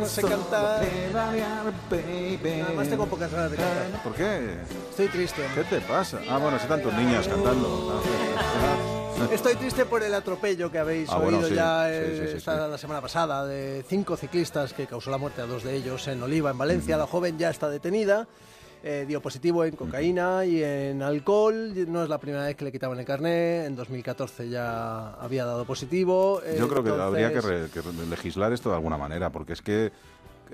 No sé cantar. Además tengo pocas ganas de cantar. ¿Por qué? Estoy triste. ¿Qué te pasa? Ah, bueno, si tantos niñas cantando. Estoy triste por el atropello que habéis Ah, bueno, oído sí, ya sí, eh, sí, esta- la semana pasada de cinco ciclistas que causó la muerte a dos de ellos en Oliva, en Valencia. La joven ya está detenida. Eh, dio positivo en cocaína y en alcohol. No es la primera vez que le quitaban el carné. En 2014 ya había dado positivo. Yo creo que entonces- habría que, re- que legislar esto de alguna manera, porque es que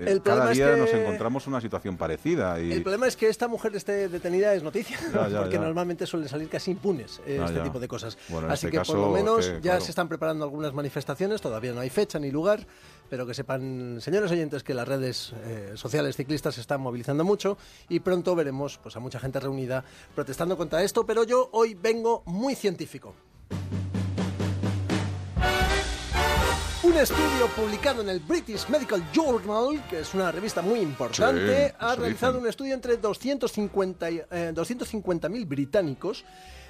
El cada problema es que- nos encontramos una situación parecida. Y... El problema es que esta mujer esté detenida es noticia, Ya, ya, porque ya. normalmente suelen salir casi impunes eh, este tipo de cosas. Bueno, Así este que caso, por lo menos que, ya claro. se están preparando algunas manifestaciones, todavía no hay fecha ni lugar, pero que sepan, señores oyentes, que las redes eh, sociales ciclistas se están movilizando mucho y pronto veremos pues, a mucha gente reunida protestando contra esto, pero yo hoy vengo muy científico. Un estudio publicado en el British Medical Journal, que es una revista muy importante, Sí, ha realizado dicen. un estudio entre 250 y, eh, 250.000 británicos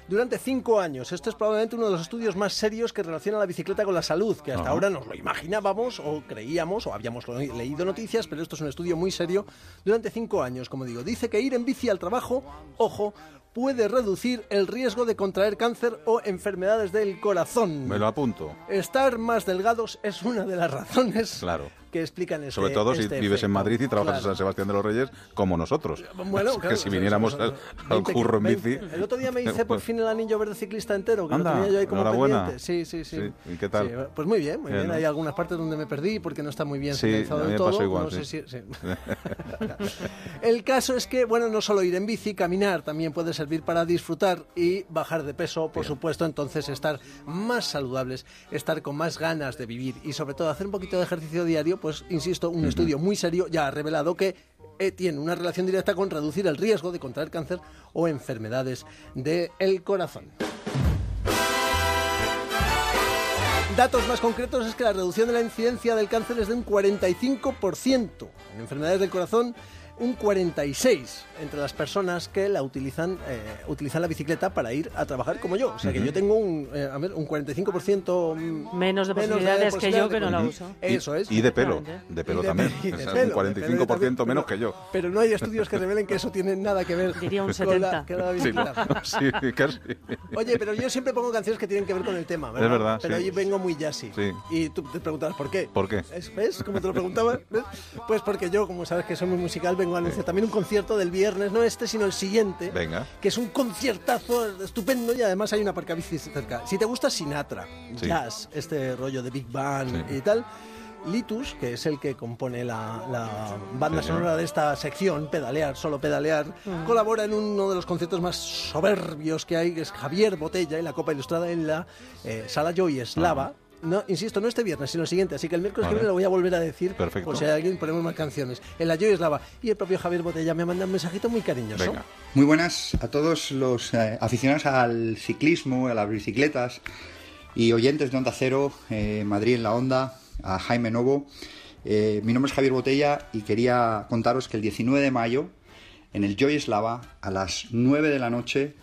durante cinco años. Este es probablemente uno de los estudios más serios que relaciona la bicicleta con la salud, que hasta Ajá. ahora nos lo imaginábamos o creíamos o habíamos leído noticias, pero esto es un estudio muy serio durante cinco años, como digo. Dice que ir en bici al trabajo, ojo, puede reducir el riesgo de contraer cáncer o enfermedades del corazón. Me lo apunto. Estar más delgados es una de las razones Claro. Que explican este Sobre todo si este vives en. Madrid y trabajas en Claro. San Sebastián de los Reyes, como nosotros. Bueno, que si viniéramos al, al 20 curro en bici. 20. El otro día me hice por fin el anillo verde ciclista entero, que Anda, lo tenía yo ahí como enhorabuena. pendiente. Sí, sí, sí. Sí, ¿y qué tal? Sí, pues muy bien, muy Bien. Hay algunas partes donde me perdí porque no está muy bien Sí, señalizado a mí del me todo. pasó igual, no sí. sé si- sí. el caso es que, bueno, no solo ir en bici, caminar también puede servir para disfrutar y bajar de peso, por supuesto. Entonces, estar más saludables, estar con más ganas de vivir y, sobre todo, hacer un poquito de ejercicio diario, pues, insisto, un estudio muy serio ya ha revelado que eh, tiene una relación directa con reducir el riesgo de contraer cáncer o enfermedades del corazón. Datos más concretos es que la reducción de la incidencia del cáncer es de un 45%. En enfermedades del corazón, un 46% entre las personas que la utilizan, eh, utilizan la bicicleta para ir a trabajar como yo. O sea que yo tengo un, eh, a ver, un 45% mm, Menos de posibilidades que yo, posibilidades de que no la uso. Eso es. Y de pelo. De pelo Y de también. de un de pelo 45% también, menos pero- que yo. Pero no hay estudios que revelen que eso tiene nada que ver Diría un con la, 70. que la Sí, bicicleta. sí, casi. Oye, pero yo siempre pongo canciones que tienen que ver con el tema, ¿verdad? Es verdad, Pero sí. hoy vengo muy jazzy. Sí. Y tú te preguntabas por qué. ¿Por qué? ¿Es- ¿Ves? Como te lo preguntaba. ¿Ves? Pues porque yo, como sabes que soy muy musical, vengo también un concierto del viernes, no este, sino el siguiente. Venga. Que es un conciertazo estupendo y además hay una aparcabicis cerca. Si te gusta Sinatra, Sí. jazz, este rollo de Big Band Sí. y tal. Litus, que es el que compone la, la banda sonora de esta sección, Pedalear, solo Pedalear, colabora en uno de los conciertos más soberbios que hay, que es Javier Botella, en la Copa Ilustrada en la eh, Sala Joy Eslava. No, insisto, no este viernes, sino el siguiente, así que el miércoles que viene lo voy a volver a decir, Perfecto. por si hay alguien ponemos más canciones. En la Joy Eslava. Y el propio Javier Botella me ha mandado un mensajito muy cariñoso. Venga. Muy buenas a todos los eh, aficionados al ciclismo, a las bicicletas y oyentes de Onda Cero, eh, Madrid en la Onda, a Jaime Novo. Eh, mi nombre es Javier Botella y quería contaros que el 19 de mayo, en el Joy Slava, a las 9 de la noche,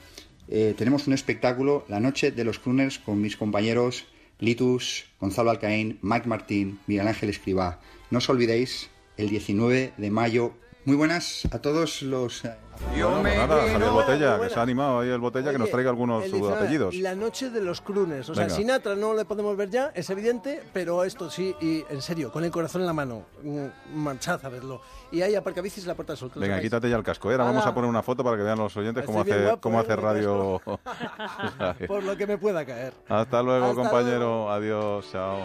eh, tenemos un espectáculo, la noche de los crooners, con mis compañeros Litus, Gonzalo Alcaín, Mike Martín, Miguel Ángel Escribá. No os olvidéis, el 19 de mayo. Muy buenas a todos los... eh, Bueno, pues nada, Javier Botella, que se ha animado ahí el Botella, que nos Oye, traiga algunos el sus 19, apellidos. La noche de los crunes. O sea, Venga. Sinatra no le podemos ver ya, es evidente, pero esto sí, y en serio, con el corazón en la mano, mm, marchad a verlo. Y hay aparcabicis en la Puerta del Sol. Venga, quítate ya el casco. ¿eh? Ahora vamos a poner una foto para que vean los oyentes cómo hace, guapo, cómo ¿eh? hace radio. Por lo que me pueda caer. Hasta luego, Hasta compañero. luego. Adiós, chao.